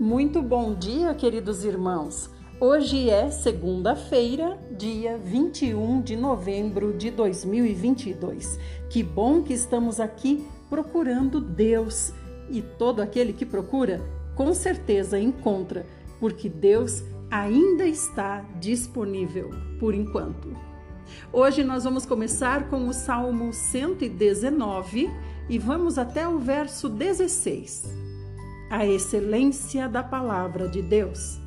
Muito bom dia, queridos irmãos. Hoje é segunda-feira, dia 21 de novembro de 2022. Que bom que estamos aqui procurando Deus. E todo aquele que procura, com certeza encontra, porque Deus ainda está disponível por enquanto. Hoje nós vamos começar com o Salmo 119 e vamos até o verso 16 a excelência da palavra de Deus.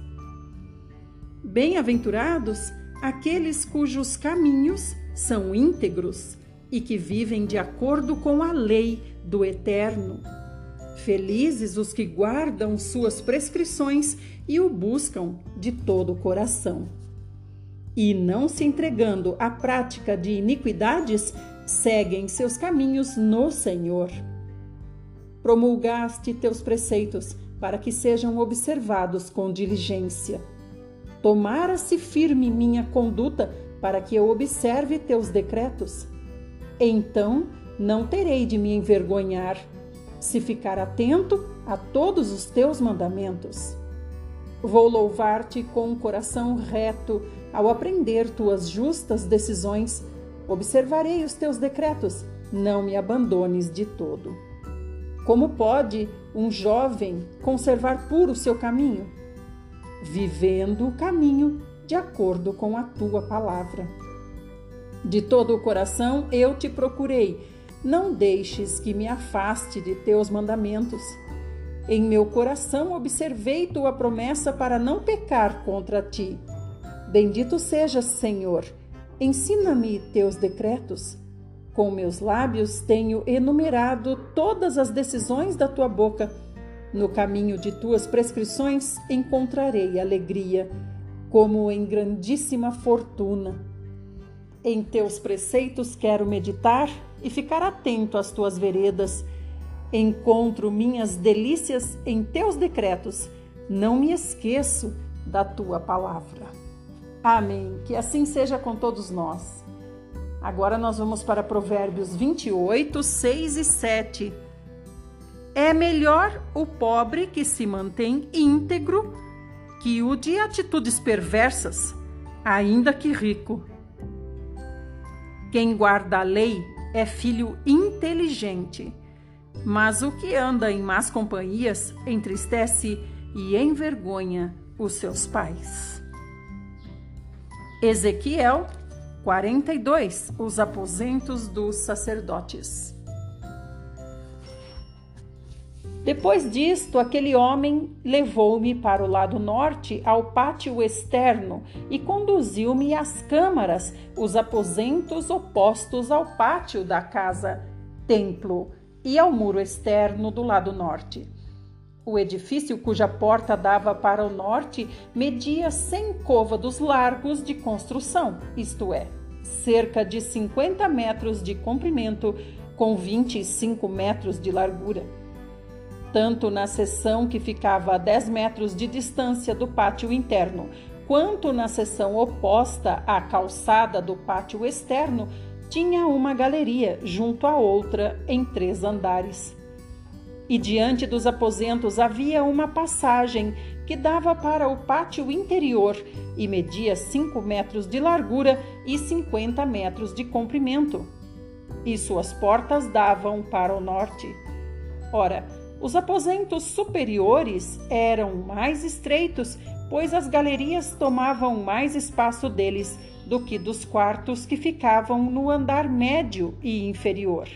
Bem-aventurados aqueles cujos caminhos são íntegros e que vivem de acordo com a lei do Eterno. Felizes os que guardam suas prescrições e o buscam de todo o coração. E não se entregando à prática de iniquidades, seguem seus caminhos no Senhor promulgaste teus preceitos para que sejam observados com diligência. Tomara-se firme minha conduta para que eu observe teus decretos. Então não terei de me envergonhar, se ficar atento a todos os teus mandamentos. Vou louvar-te com um coração reto ao aprender tuas justas decisões. Observarei os teus decretos, não me abandones de todo. Como pode um jovem conservar puro seu caminho? Vivendo o caminho de acordo com a tua palavra. De todo o coração eu te procurei, não deixes que me afaste de teus mandamentos. Em meu coração observei tua promessa para não pecar contra ti. Bendito sejas, Senhor. Ensina-me teus decretos. Com meus lábios tenho enumerado todas as decisões da tua boca. No caminho de tuas prescrições encontrarei alegria, como em grandíssima fortuna. Em teus preceitos quero meditar e ficar atento às tuas veredas. Encontro minhas delícias em teus decretos. Não me esqueço da tua palavra. Amém. Que assim seja com todos nós. Agora nós vamos para Provérbios 28, 6 e 7. É melhor o pobre que se mantém íntegro que o de atitudes perversas, ainda que rico. Quem guarda a lei é filho inteligente, mas o que anda em más companhias entristece e envergonha os seus pais. Ezequiel 42 Os aposentos dos sacerdotes. Depois disto, aquele homem levou-me para o lado norte, ao pátio externo, e conduziu-me às câmaras, os aposentos opostos ao pátio da casa, templo, e ao muro externo do lado norte. O edifício cuja porta dava para o norte media 100 côvados largos de construção, isto é, cerca de 50 metros de comprimento com 25 metros de largura. Tanto na seção que ficava a 10 metros de distância do pátio interno, quanto na seção oposta à calçada do pátio externo, tinha uma galeria junto à outra em três andares e diante dos aposentos havia uma passagem que dava para o pátio interior e media 5 metros de largura e 50 metros de comprimento. E suas portas davam para o norte. Ora, os aposentos superiores eram mais estreitos, pois as galerias tomavam mais espaço deles do que dos quartos que ficavam no andar médio e inferior.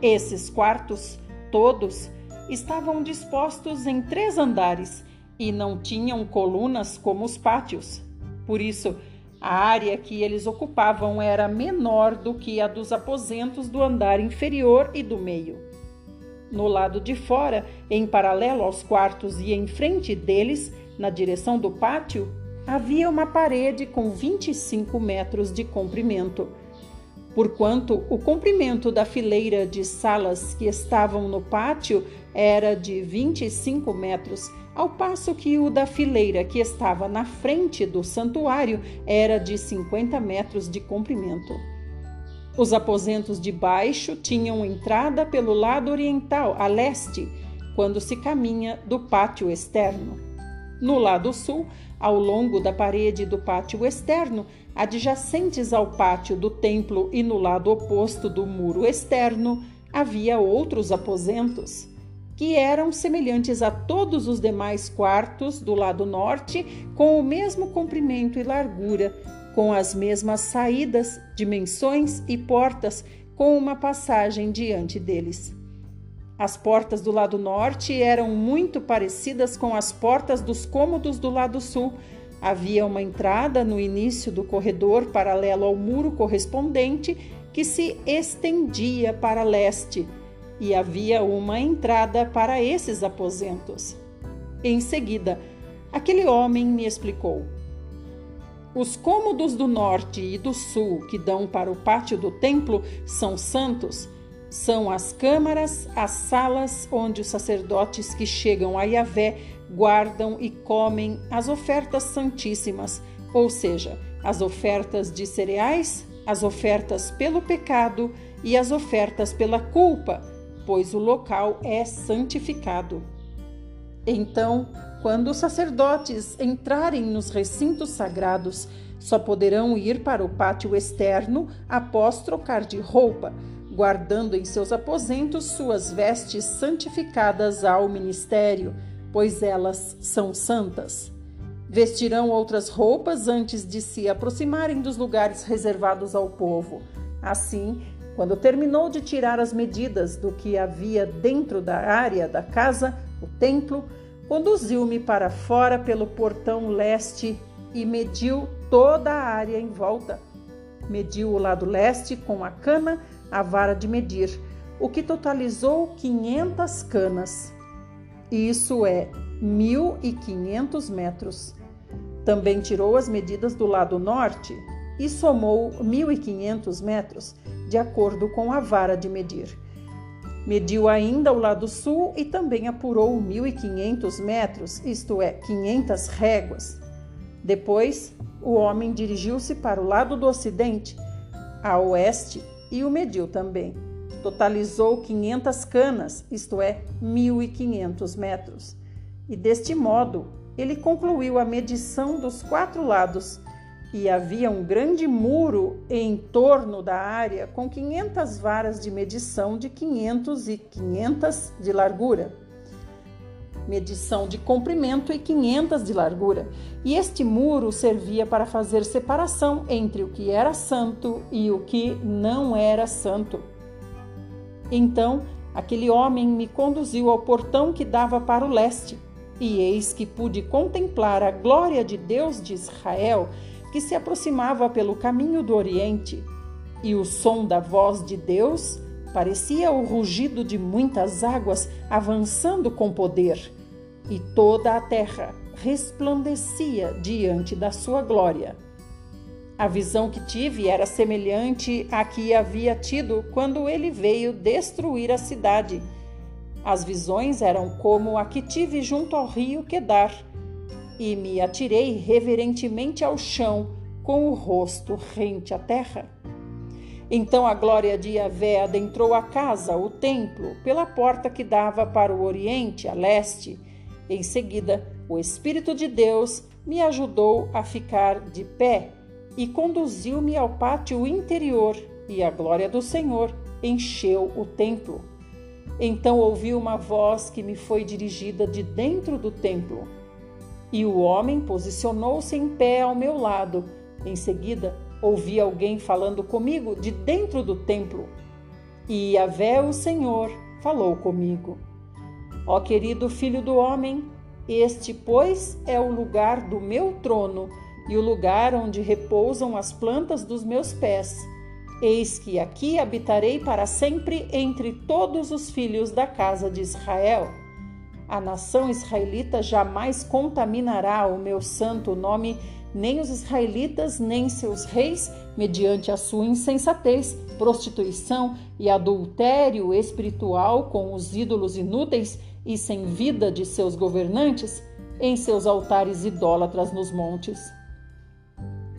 Esses quartos Todos estavam dispostos em três andares e não tinham colunas como os pátios. Por isso, a área que eles ocupavam era menor do que a dos aposentos do andar inferior e do meio. No lado de fora, em paralelo aos quartos e em frente deles, na direção do pátio, havia uma parede com 25 metros de comprimento porquanto o comprimento da fileira de salas que estavam no pátio era de 25 metros, ao passo que o da fileira que estava na frente do santuário era de 50 metros de comprimento. Os aposentos de baixo tinham entrada pelo lado oriental, a leste, quando se caminha do pátio externo. No lado sul, ao longo da parede do pátio externo, adjacentes ao pátio do templo e no lado oposto do muro externo, havia outros aposentos, que eram semelhantes a todos os demais quartos do lado norte, com o mesmo comprimento e largura, com as mesmas saídas, dimensões e portas, com uma passagem diante deles. As portas do lado norte eram muito parecidas com as portas dos cômodos do lado sul. Havia uma entrada no início do corredor paralelo ao muro correspondente que se estendia para leste, e havia uma entrada para esses aposentos. Em seguida, aquele homem me explicou: os cômodos do norte e do sul que dão para o pátio do templo são santos. São as câmaras, as salas onde os sacerdotes que chegam a Yahvé guardam e comem as ofertas santíssimas, ou seja, as ofertas de cereais, as ofertas pelo pecado e as ofertas pela culpa, pois o local é santificado. Então, quando os sacerdotes entrarem nos recintos sagrados, só poderão ir para o pátio externo após trocar de roupa, guardando em seus aposentos suas vestes santificadas ao ministério, pois elas são santas. Vestirão outras roupas antes de se aproximarem dos lugares reservados ao povo. Assim, quando terminou de tirar as medidas do que havia dentro da área da casa, o templo, conduziu-me para fora pelo portão leste e mediu toda a área em volta. Mediu o lado leste com a cana, a vara de medir, o que totalizou 500 canas. Isso é 1.500 metros. Também tirou as medidas do lado norte e somou 1.500 metros, de acordo com a vara de medir. Mediu ainda o lado sul e também apurou 1.500 metros, isto é, 500 réguas. Depois, o homem dirigiu-se para o lado do ocidente, a oeste, e o mediu também. Totalizou 500 canas, isto é, 1.500 metros. E deste modo, ele concluiu a medição dos quatro lados, e havia um grande muro em torno da área com 500 varas de medição de 500 e 500 de largura. Medição de comprimento e 500 de largura. E este muro servia para fazer separação entre o que era santo e o que não era santo. Então, aquele homem me conduziu ao portão que dava para o leste e eis que pude contemplar a glória de Deus de Israel, que se aproximava pelo caminho do Oriente, e o som da voz de Deus parecia o rugido de muitas águas avançando com poder, e toda a terra resplandecia diante da sua glória. A visão que tive era semelhante à que havia tido quando ele veio destruir a cidade as visões eram como a que tive junto ao rio Quedar, e me atirei reverentemente ao chão, com o rosto rente à terra. Então a glória de Yahvé adentrou a casa, o templo, pela porta que dava para o oriente, a leste. Em seguida, o Espírito de Deus me ajudou a ficar de pé e conduziu-me ao pátio interior, e a glória do Senhor encheu o templo. Então ouvi uma voz que me foi dirigida de dentro do templo. E o homem posicionou-se em pé ao meu lado. Em seguida, ouvi alguém falando comigo de dentro do templo. E Yahvé, o Senhor, falou comigo. Ó querido filho do homem, este, pois, é o lugar do meu trono e o lugar onde repousam as plantas dos meus pés Eis que aqui habitarei para sempre entre todos os filhos da casa de Israel. A nação israelita jamais contaminará o meu santo nome, nem os israelitas, nem seus reis, mediante a sua insensatez, prostituição e adultério espiritual com os ídolos inúteis e sem vida de seus governantes, em seus altares idólatras nos montes.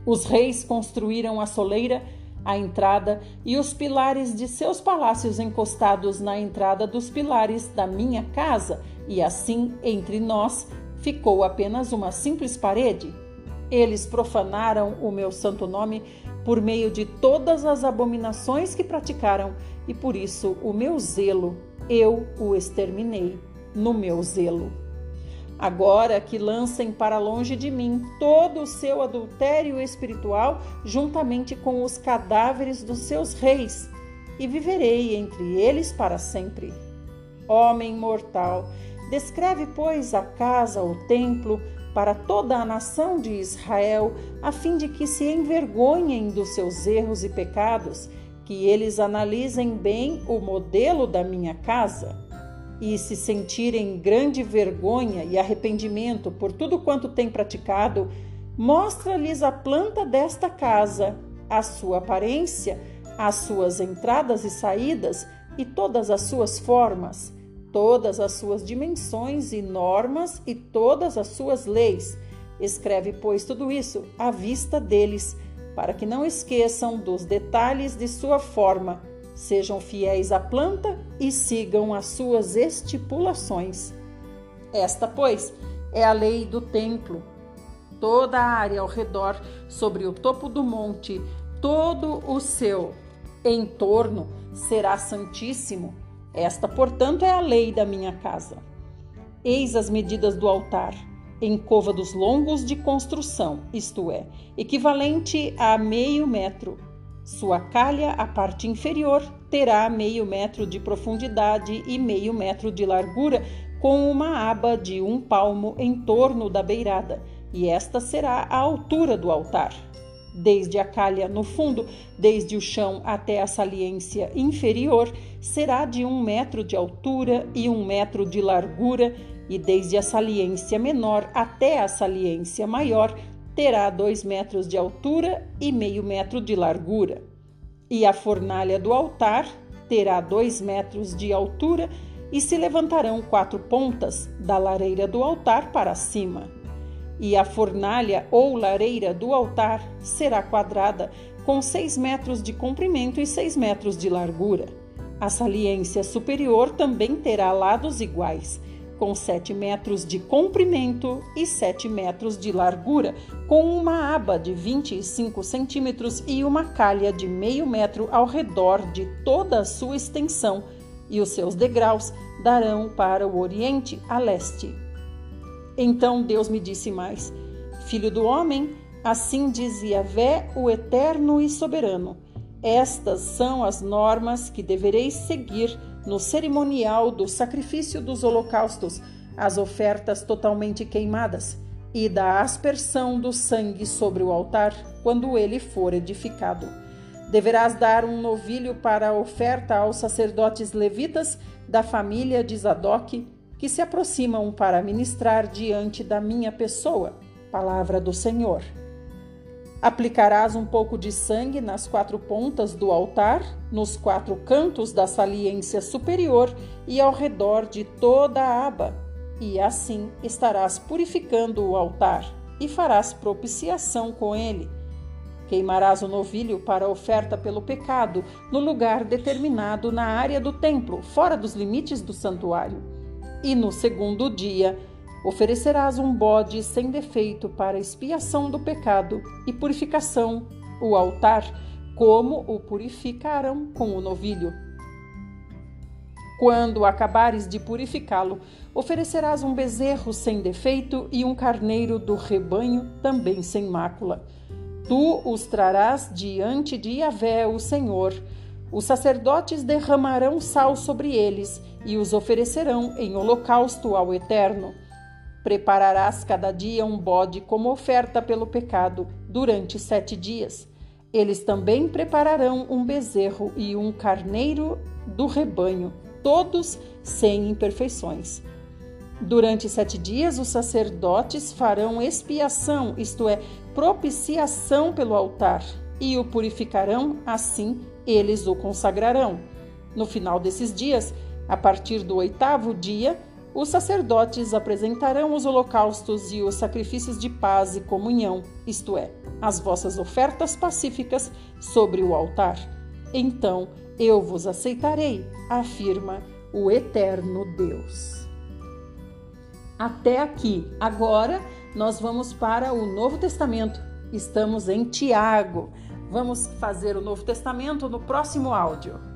Os reis construíram a soleira a entrada e os pilares de seus palácios encostados na entrada dos pilares da minha casa, e assim entre nós ficou apenas uma simples parede? Eles profanaram o meu santo nome por meio de todas as abominações que praticaram, e por isso o meu zelo, eu o exterminei no meu zelo. Agora que lancem para longe de mim todo o seu adultério espiritual, juntamente com os cadáveres dos seus reis, e viverei entre eles para sempre. Homem mortal, descreve, pois, a casa, o templo, para toda a nação de Israel, a fim de que se envergonhem dos seus erros e pecados, que eles analisem bem o modelo da minha casa e se sentirem grande vergonha e arrependimento por tudo quanto têm praticado, mostra-lhes a planta desta casa, a sua aparência, as suas entradas e saídas e todas as suas formas todas as suas dimensões e normas e todas as suas leis. Escreve, pois, tudo isso à vista deles, para que não esqueçam dos detalhes de sua forma, sejam fiéis à planta e sigam as suas estipulações. Esta, pois, é a lei do templo. Toda a área ao redor, sobre o topo do monte, todo o seu entorno será santíssimo esta, portanto, é a lei da minha casa. Eis as medidas do altar, em côvados longos de construção, isto é, equivalente a meio metro. Sua calha, a parte inferior, terá meio metro de profundidade e meio metro de largura, com uma aba de um palmo em torno da beirada, e esta será a altura do altar. Desde a calha no fundo, desde o chão até a saliência inferior, será de um metro de altura e um metro de largura, e desde a saliência menor até a saliência maior, terá dois metros de altura e meio metro de largura. E a fornalha do altar terá dois metros de altura e se levantarão quatro pontas da lareira do altar para cima e a fornalha ou lareira do altar será quadrada, com seis metros de comprimento e seis metros de largura. A saliência superior também terá lados iguais, com sete metros de comprimento e sete metros de largura, com uma aba de 25 centímetros e uma calha de meio metro ao redor de toda a sua extensão, e os seus degraus darão para o oriente a leste. Então Deus me disse mais: Filho do homem, assim diz Yahvé, o eterno e soberano. Estas são as normas que devereis seguir no cerimonial do sacrifício dos holocaustos, as ofertas totalmente queimadas e da aspersão do sangue sobre o altar, quando ele for edificado. Deverás dar um novilho para a oferta aos sacerdotes levitas da família de Zadok, que se aproximam para ministrar diante da minha pessoa. Palavra do Senhor. Aplicarás um pouco de sangue nas quatro pontas do altar, nos quatro cantos da saliência superior e ao redor de toda a aba, e assim estarás purificando o altar e farás propiciação com ele. Queimarás o novilho para oferta pelo pecado no lugar determinado na área do templo, fora dos limites do santuário e no segundo dia oferecerás um bode sem defeito para expiação do pecado e purificação, o altar, como o purificarão com o novilho. Quando acabares de purificá-lo, oferecerás um bezerro sem defeito e um carneiro do rebanho também sem mácula. Tu os trarás diante de Yahvé, o Senhor, os sacerdotes derramarão sal sobre eles e os oferecerão em holocausto ao Eterno. Prepararás cada dia um bode como oferta pelo pecado durante sete dias. Eles também prepararão um bezerro e um carneiro do rebanho, todos sem imperfeições. Durante sete dias, os sacerdotes farão expiação, isto é, propiciação pelo altar, e o purificarão, assim eles o consagrarão. No final desses dias, a partir do oitavo dia, Os sacerdotes apresentarão os holocaustos e os sacrifícios de paz e comunhão, isto é, as vossas ofertas pacíficas, sobre o altar. Então eu vos aceitarei, afirma o eterno Deus. Até aqui. Agora nós vamos para o Novo Testamento. Estamos em Tiago. Vamos fazer o Novo Testamento no próximo áudio.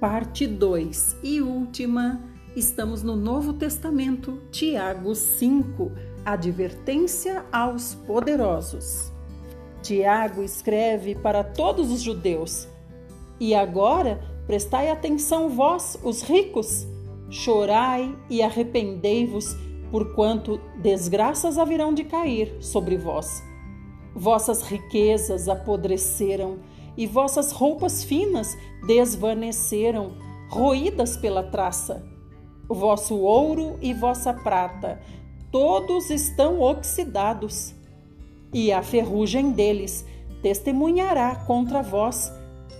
Parte 2 e última, estamos no Novo Testamento, Tiago 5, advertência aos poderosos. Tiago escreve para todos os judeus: E agora prestai atenção, vós, os ricos, chorai e arrependei-vos, porquanto desgraças haverão de cair sobre vós. Vossas riquezas apodreceram e vossas roupas finas desvaneceram, roídas pela traça. O vosso ouro e vossa prata, todos estão oxidados, e a ferrugem deles testemunhará contra vós,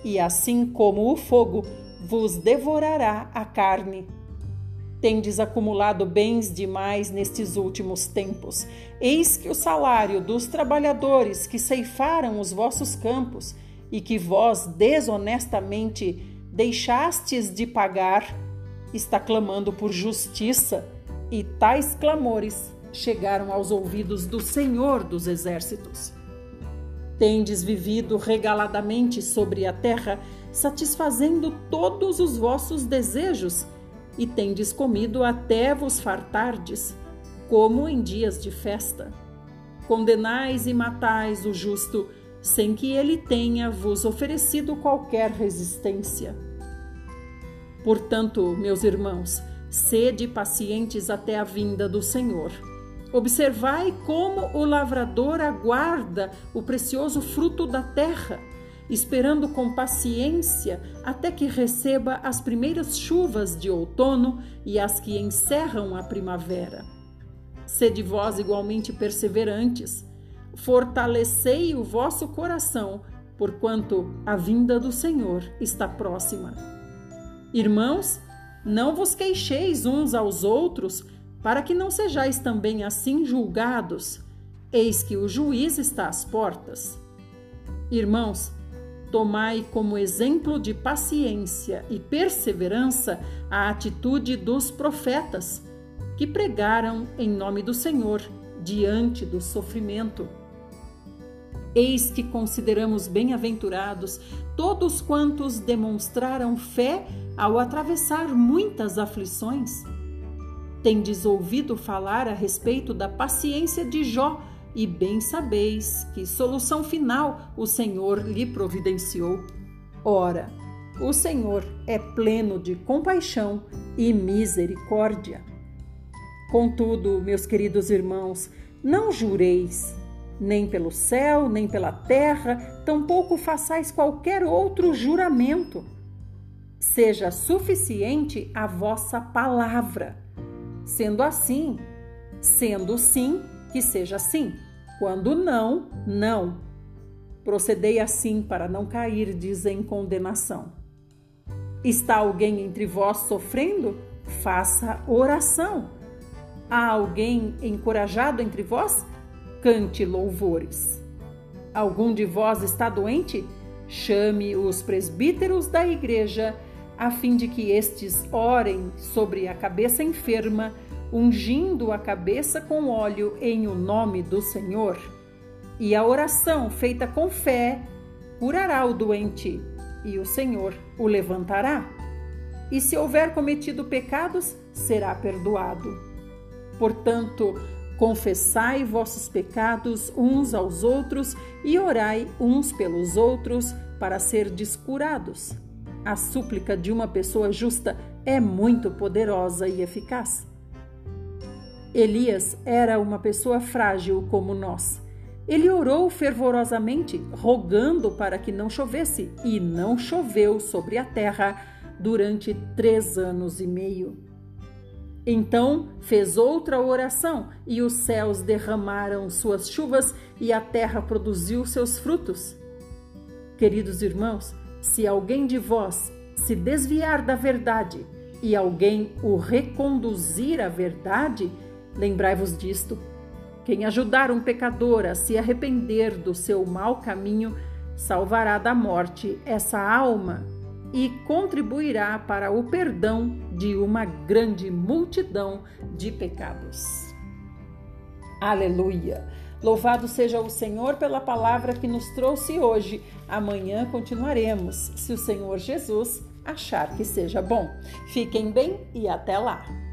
e assim como o fogo vos devorará a carne. Tendes acumulado bens demais nestes últimos tempos. Eis que o salário dos trabalhadores que ceifaram os vossos campos e que vós desonestamente deixastes de pagar, está clamando por justiça, e tais clamores chegaram aos ouvidos do Senhor dos Exércitos. Tendes vivido regaladamente sobre a terra, satisfazendo todos os vossos desejos, e tendes comido até vos fartardes, como em dias de festa. Condenais e matais o justo, sem que ele tenha vos oferecido qualquer resistência. Portanto, meus irmãos, sede pacientes até a vinda do Senhor. Observai como o lavrador aguarda o precioso fruto da terra, esperando com paciência até que receba as primeiras chuvas de outono e as que encerram a primavera. Sede vós igualmente perseverantes fortalecei o vosso coração, porquanto a vinda do Senhor está próxima. Irmãos, não vos queixeis uns aos outros, para que não sejais também assim julgados. Eis que o juiz está às portas. Irmãos, tomai como exemplo de paciência e perseverança a atitude dos profetas, que pregaram em nome do Senhor diante do sofrimento. Eis que consideramos bem-aventurados todos quantos demonstraram fé ao atravessar muitas aflições. Tendes ouvido falar a respeito da paciência de Jó, e bem sabeis que solução final o Senhor lhe providenciou. Ora, o Senhor é pleno de compaixão e misericórdia. Contudo, meus queridos irmãos, não jureis nem pelo céu, nem pela terra, tampouco façais qualquer outro juramento. Seja suficiente a vossa palavra. Sendo assim, sendo sim, que seja sim. Quando não, não. Procedei assim para não cairdes em condenação. Está alguém entre vós sofrendo? Faça oração. Há alguém encorajado entre vós? Cante louvores. Algum de vós está doente? Chame os presbíteros da igreja, a fim de que estes orem sobre a cabeça enferma, ungindo a cabeça com óleo em o nome do Senhor. E a oração feita com fé curará o doente, e o Senhor o levantará. E se houver cometido pecados, será perdoado. Portanto, Confessai vossos pecados uns aos outros e orai uns pelos outros para ser descurados. A súplica de uma pessoa justa é muito poderosa e eficaz. Elias era uma pessoa frágil como nós. Ele orou fervorosamente, rogando para que não chovesse, e não choveu sobre a terra durante três anos e meio. Então fez outra oração, e os céus derramaram suas chuvas e a terra produziu seus frutos. Queridos irmãos, se alguém de vós se desviar da verdade e alguém o reconduzir à verdade, lembrai-vos disto. Quem ajudar um pecador a se arrepender do seu mau caminho, salvará da morte essa alma e contribuirá para o perdão de uma grande multidão de pecados. Aleluia! Louvado seja o Senhor pela palavra que nos trouxe hoje. Amanhã continuaremos, se o Senhor Jesus achar que seja bom. Fiquem bem e até lá!